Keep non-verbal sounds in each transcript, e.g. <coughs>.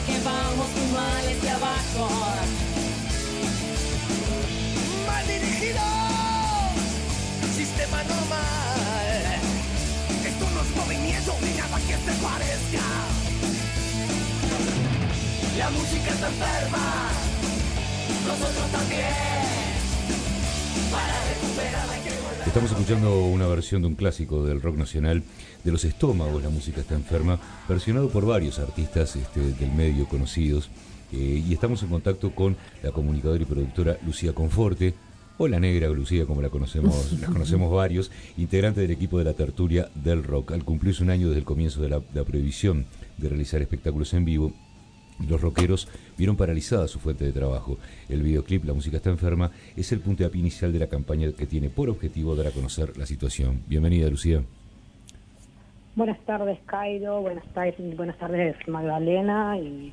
que vamos muy mal de abajo. Mal dirigido, sistema normal. Esto no es movimiento ni nada que se parezca. La música está enferma, nosotros también. Para recuperar hay que. Estamos escuchando una versión de un clásico del rock nacional, de los estómagos, la música está enferma, versionado por varios artistas este, del medio conocidos. eh, y estamos en contacto con la comunicadora y productora Lucía Conforte, o la negra Lucía, como la conocemos, <laughs> la conocemos varios, integrante del equipo de la tertulia del rock. Al cumplirse un año desde el comienzo de la, la prohibición de realizar espectáculos en vivo, los rockeros vieron paralizada su fuente de trabajo. El videoclip La música está enferma es el puntapié inicial de la campaña que tiene por objetivo dar a conocer la situación. Bienvenida, Lucía. Buenas tardes, Cairo. Buenas tardes, buenas tardes, Magdalena. Y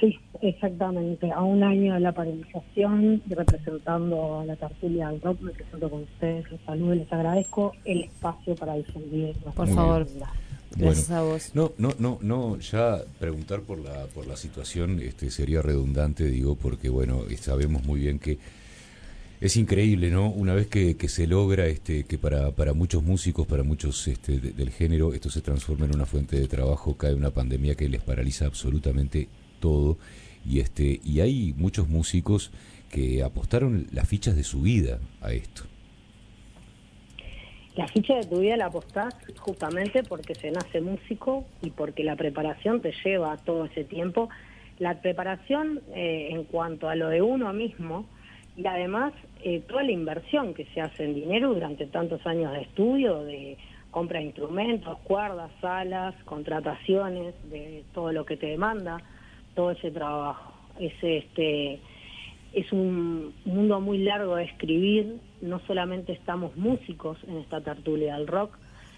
sí, exactamente. A un año de la paralización y representando a la tertulia del rock, me presento con ustedes. Les saludo y les agradezco el espacio para difundir. Por favor. agenda. Gracias a vos. No, no, no, no, ya preguntar por la, por la situación este, sería redundante, digo, porque bueno, sabemos muy bien que es increíble, ¿no? Una vez que, que se logra este, que para, para muchos músicos, para muchos este, de- del género, esto se transforma en una fuente de trabajo, cae una pandemia que les paraliza absolutamente todo. Y este, y hay muchos músicos que apostaron las fichas de su vida a esto. La ficha de tu vida la apostás justamente porque se nace músico y porque la preparación te lleva todo ese tiempo. La preparación eh, en cuanto a lo de uno mismo y además eh, toda la inversión que se hace en dinero durante tantos años de estudio, de compra de instrumentos, cuerdas, salas, contrataciones, de todo lo que te demanda, todo ese trabajo. Ese, este, es un mundo muy largo de escribir, no solamente estamos músicos en esta tertulia del rock,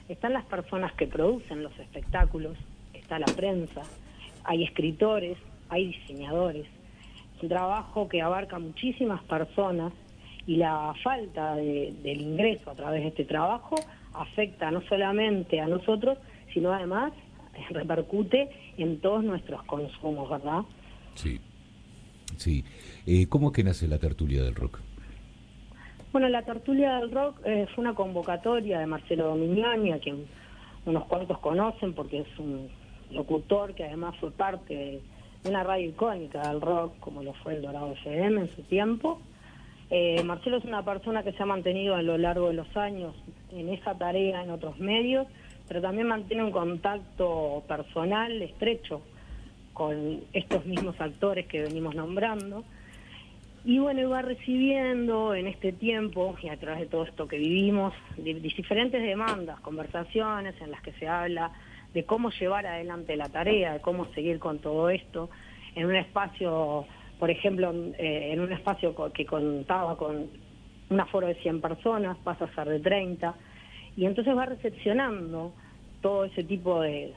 están las personas que producen los espectáculos, está la prensa, hay escritores, hay diseñadores. Es un trabajo que abarca muchísimas personas y la falta de- del ingreso a través de este trabajo afecta no solamente a nosotros, sino además repercute en todos nuestros consumos, ¿verdad? Sí. Sí. Eh, ¿Cómo que nace la tertulia del rock? Bueno, la tertulia del rock eh, fue una convocatoria de Marcelo Dominiani, a quien unos cuantos conocen porque es un locutor que además fue parte de una radio icónica del rock, como lo fue el Dorado FM en su tiempo. Eh, Marcelo es una persona que se ha mantenido a lo largo de los años en esa tarea en otros medios, pero también mantiene un contacto personal estrecho con estos mismos actores que venimos nombrando. Y bueno, iba recibiendo en este tiempo y a través de todo esto que vivimos, diferentes demandas, conversaciones en las que se habla de cómo llevar adelante la tarea, de cómo seguir con todo esto, en un espacio, por ejemplo, eh, en un espacio que contaba con un aforo de 100 personas, pasa a ser de 30, y entonces va recepcionando todo ese tipo de,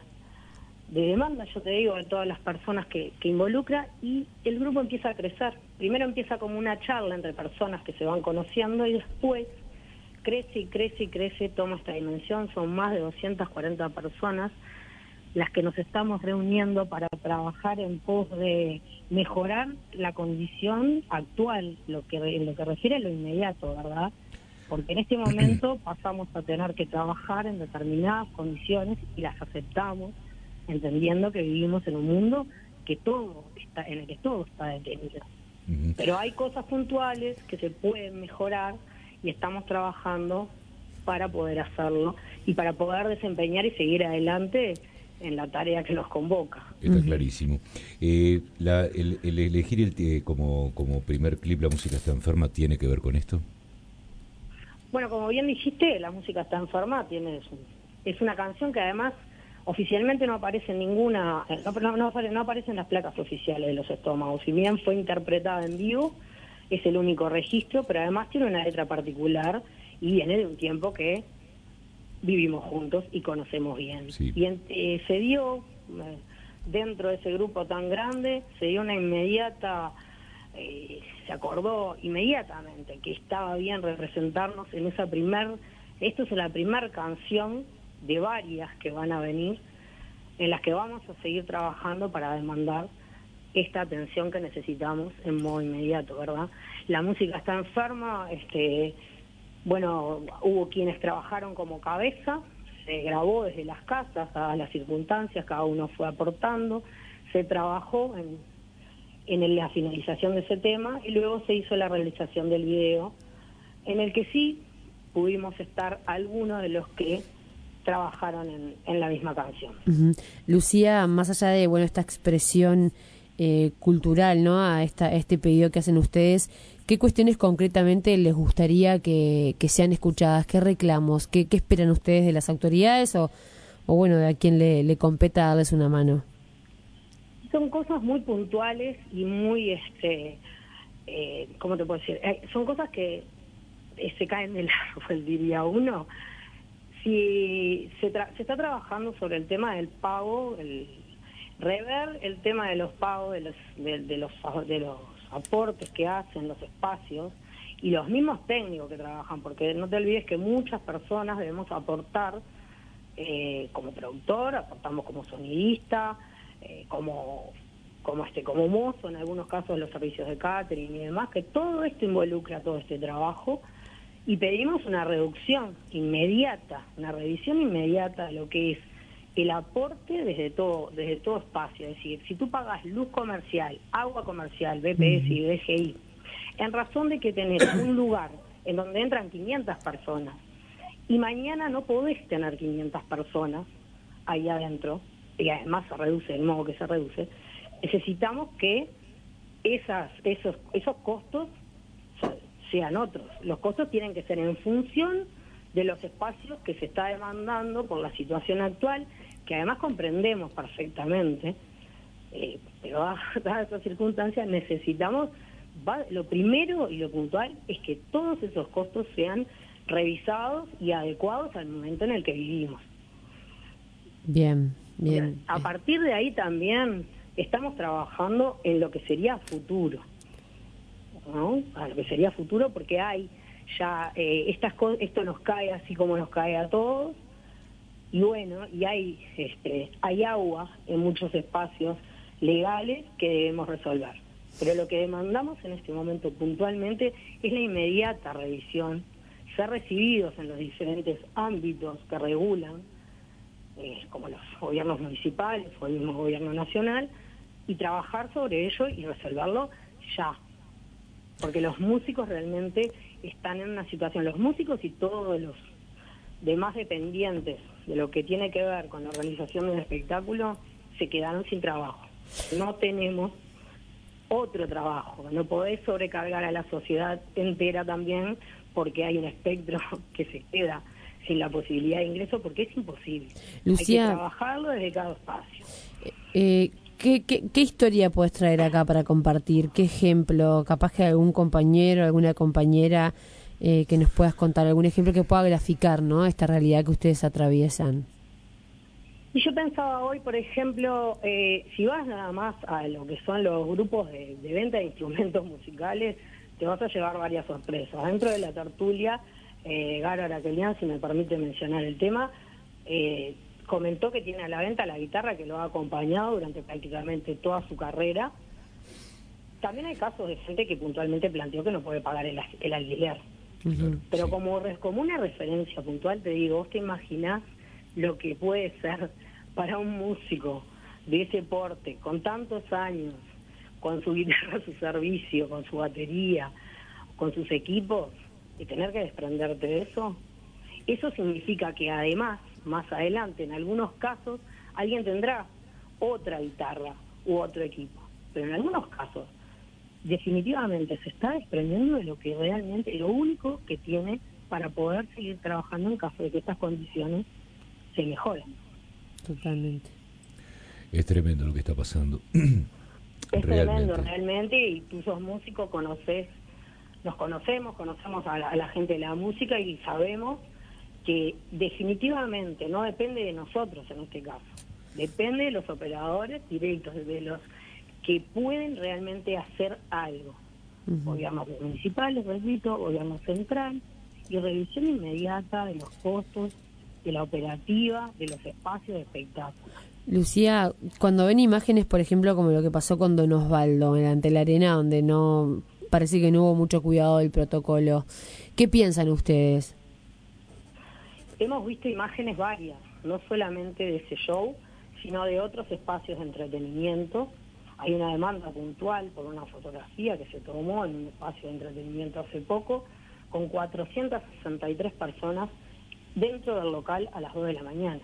de demanda, yo te digo, de todas las personas que, que involucra y el grupo empieza a crecer. Primero empieza como una charla entre personas que se van conociendo y después crece y crece y crece, toma esta dimensión, son más de 240 personas las que nos estamos reuniendo para trabajar en pos de mejorar la condición actual, lo que en lo que refiere a lo inmediato, ¿verdad? Porque en este momento <clears throat> pasamos a tener que trabajar en determinadas condiciones y las aceptamos, entendiendo que vivimos en un mundo que todo está, en el que todo está detenido. Ujú. Pero hay cosas puntuales que se pueden mejorar y estamos trabajando para poder hacerlo y para poder desempeñar y seguir adelante en la tarea que nos convoca. Está clarísimo. Eh, la- el, el elegir el, eh, como, como primer clip La música está enferma tiene que ver con esto. Bueno, como bien dijiste, la música está enferma, tiene su- es una canción que además oficialmente no aparece ninguna, eh, no, no, no apare- no aparece en las placas oficiales de los estómagos. Si bien fue interpretada en vivo, es el único registro, pero además tiene una letra particular y viene de un tiempo que vivimos juntos y conocemos bien. Sí. Y en- eh, se dio, eh, dentro de ese grupo tan grande, se dio una inmediata, eh, se acordó inmediatamente que estaba bien representarnos en esa primer, esto es la primer canción de varias que van a venir en las que vamos a seguir trabajando para demandar esta atención que necesitamos en modo inmediato, ¿verdad? La música está enferma, este, bueno, hubo quienes trabajaron como cabeza, se grabó desde las casas a las circunstancias, cada uno fue aportando, se trabajó en, en la finalización de ese tema y luego se hizo la realización del video, en el que sí pudimos estar algunos de los que trabajaron en, la misma canción. Lucía, más allá de bueno esta expresión eh, cultural, ¿no? A esta este pedido que hacen ustedes, ¿qué cuestiones concretamente les gustaría que, sean escuchadas? ¿Qué reclamos? ¿Qué, esperan ustedes de las autoridades o, o bueno de a quien le, le competa darles una mano? Son cosas muy puntuales y muy este eh, ¿cómo te puedo decir? Eh, son cosas que se caen del <laughs> árbol, diría uno. Si se, se está trabajando sobre el tema del pago, el rever el tema de los pagos, de los, de, los, de los aportes que hacen, los espacios, y los mismos técnicos que trabajan, porque no te olvides que muchas personas debemos aportar eh, como productor, aportamos como sonidista, eh, como como este como mozo en algunos casos los servicios de catering y demás, que todo esto involucra todo este trabajo y pedimos una reducción inmediata, una revisión inmediata de lo que es el aporte desde todo, desde todo espacio. Es decir, si tú pagas luz comercial, agua comercial, BPS y BGI, en razón de que tenés <coughs> un lugar en donde entran 500 personas y mañana no podés tener 500 personas ahí adentro, y además se reduce el modo que se reduce, necesitamos que esas, esos, esos costos sean otros. Los costos tienen que ser en función de los espacios que se está demandando por la situación actual, que además comprendemos perfectamente, eh, pero <laughs> dadas estas circunstancias necesitamos, lo primero y lo puntual es que todos esos costos sean revisados y adecuados al momento en el que vivimos. Bien, bien. A partir de ahí también estamos trabajando en lo que sería futuro. ¿No? a lo que sería futuro, porque hay ya eh, estas esto nos cae así como nos cae a todos. Y bueno y hay este hay agua en muchos espacios legales que debemos resolver. Pero lo que demandamos en este momento puntualmente es la inmediata revisión. Ser recibidos en los diferentes ámbitos que regulan eh, como los gobiernos municipales o el mismo gobierno nacional y trabajar sobre ello y resolverlo ya porque los músicos realmente están en una situación, los músicos y todos los demás dependientes de lo que tiene que ver con la organización del espectáculo se quedaron sin trabajo. No tenemos otro trabajo, no podés sobrecargar a la sociedad entera también porque hay un espectro <laughs> que se queda sin la posibilidad de ingreso porque es imposible. hay que trabajarlo desde cada espacio. Eh, ¿Qué, qué, historia puedes traer acá para compartir? ¿Qué ejemplo? Capaz que algún compañero, alguna compañera eh, que nos puedas contar, algún ejemplo que pueda graficar ¿no? esta realidad que ustedes atraviesan. Y yo pensaba hoy, por ejemplo, eh, si vas nada más a lo que son los grupos de, venta de instrumentos <laughs> musicales, te vas a llevar varias sorpresas. Dentro de la tertulia, eh, Garo Araquelian, si me permite mencionar el tema, eh, comentó que tiene a la venta la guitarra que lo ha acompañado durante prácticamente toda su carrera. También hay casos de gente que puntualmente planteó que no puede pagar el, alquiler. Pero como, como una referencia puntual te digo, vos te imaginás lo que puede ser para un músico de ese porte, con tantos años, con su guitarra a su servicio, con su batería, con sus equipos, y tener que desprenderte de eso, eso significa que además más adelante, en algunos casos, alguien tendrá otra guitarra u otro equipo. Pero en algunos casos, definitivamente se está desprendiendo de lo que realmente, lo único que tiene para poder seguir trabajando en caso de que estas condiciones se mejoren. Totalmente. Es tremendo lo que está pasando. <clears throat> Es tremendo realmente y tú sos músico, conoces, nos conocemos, conocemos a la gente de la música y sabemos que definitivamente no depende de nosotros en este caso, depende de los operadores directos, de los que pueden realmente hacer algo. Gobiernos municipales, repito, gobierno central, y revisión inmediata de los costos, de la operativa, de los espacios de espectáculo. Lucía, cuando ven imágenes, por ejemplo, como lo que pasó con Don Osvaldo en ante la arena, donde no parece que no hubo mucho cuidado del protocolo, ¿qué piensan ustedes? Hemos visto imágenes varias, no solamente de ese show, sino de otros espacios de entretenimiento. Hay una demanda puntual por una fotografía que se tomó en un espacio de entretenimiento hace poco, con 463 personas dentro del local a las 2 de la mañana.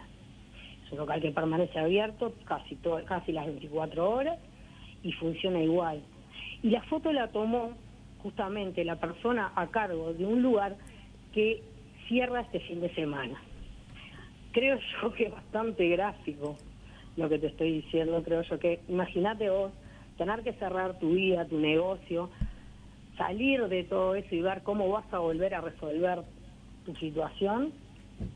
Es un local que permanece abierto casi, casi las 24 horas y funciona igual. Y la foto la tomó justamente la persona a cargo de un lugar que cierra este fin de semana. Creo <laughs> yo que es bastante gráfico lo que te estoy diciendo, creo yo que imagínate vos tener que cerrar tu vida, tu negocio, salir de todo eso y ver cómo vas a volver a resolver tu situación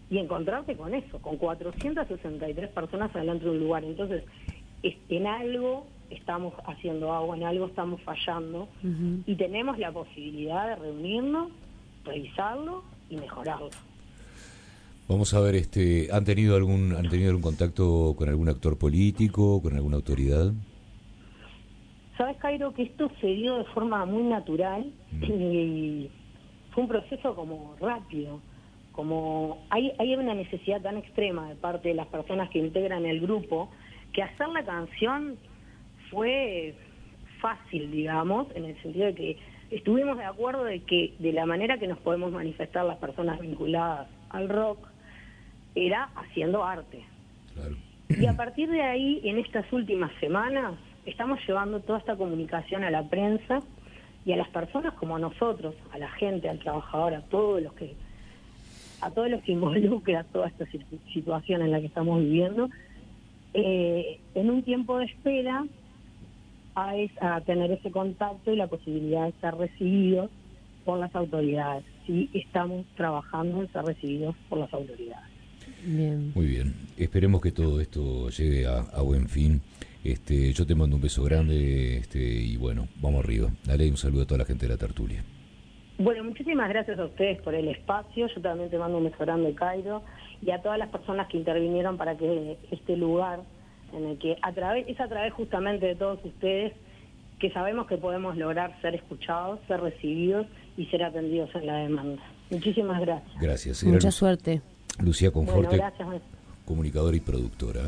y encontrarte con eso, con 463 personas adelante de un lugar. Entonces, en algo estamos haciendo agua, en algo estamos fallando y tenemos la posibilidad de reunirnos, revisarlo y mejorarlo. Vamos a ver, este, ¿han tenido algún, han tenido algún contacto con algún actor político, con alguna autoridad? Sabes, Cairo, que esto se dio de forma muy natural mm. <laughs> y fue un proceso como rápido, como hay, hay una necesidad tan extrema de parte de las personas que integran el grupo que hacer la canción fue fácil, digamos, en el sentido de que estuvimos de acuerdo de que de la manera que nos podemos manifestar las personas vinculadas al rock era haciendo arte. Y a partir de ahí, en estas últimas semanas, estamos llevando toda esta comunicación a la prensa y a las personas como nosotros, a la gente, al trabajador, a todos los que a todos los que involucra toda esta situación en la que estamos viviendo, eh, en un tiempo de espera a, a, tener ese contacto y la posibilidad de ser recibidos por las autoridades. Sí, estamos trabajando en ser recibidos por las autoridades. Muy bien. Esperemos que todo esto llegue a, buen fin. Este, yo te mando un beso grande este, y bueno, vamos arriba. Dale un saludo a toda la gente de la tertulia. Bueno, muchísimas gracias a ustedes por el espacio. Yo también te mando un beso grande, Cairo, y a todas las personas que intervinieron para que este lugar, en el que a través, es a través justamente de todos ustedes, que sabemos que podemos lograr ser escuchados, ser recibidos y ser atendidos en la demanda. Muchísimas gracias. Gracias. Mucha suerte. Lucía Conforte, comunicadora y productora.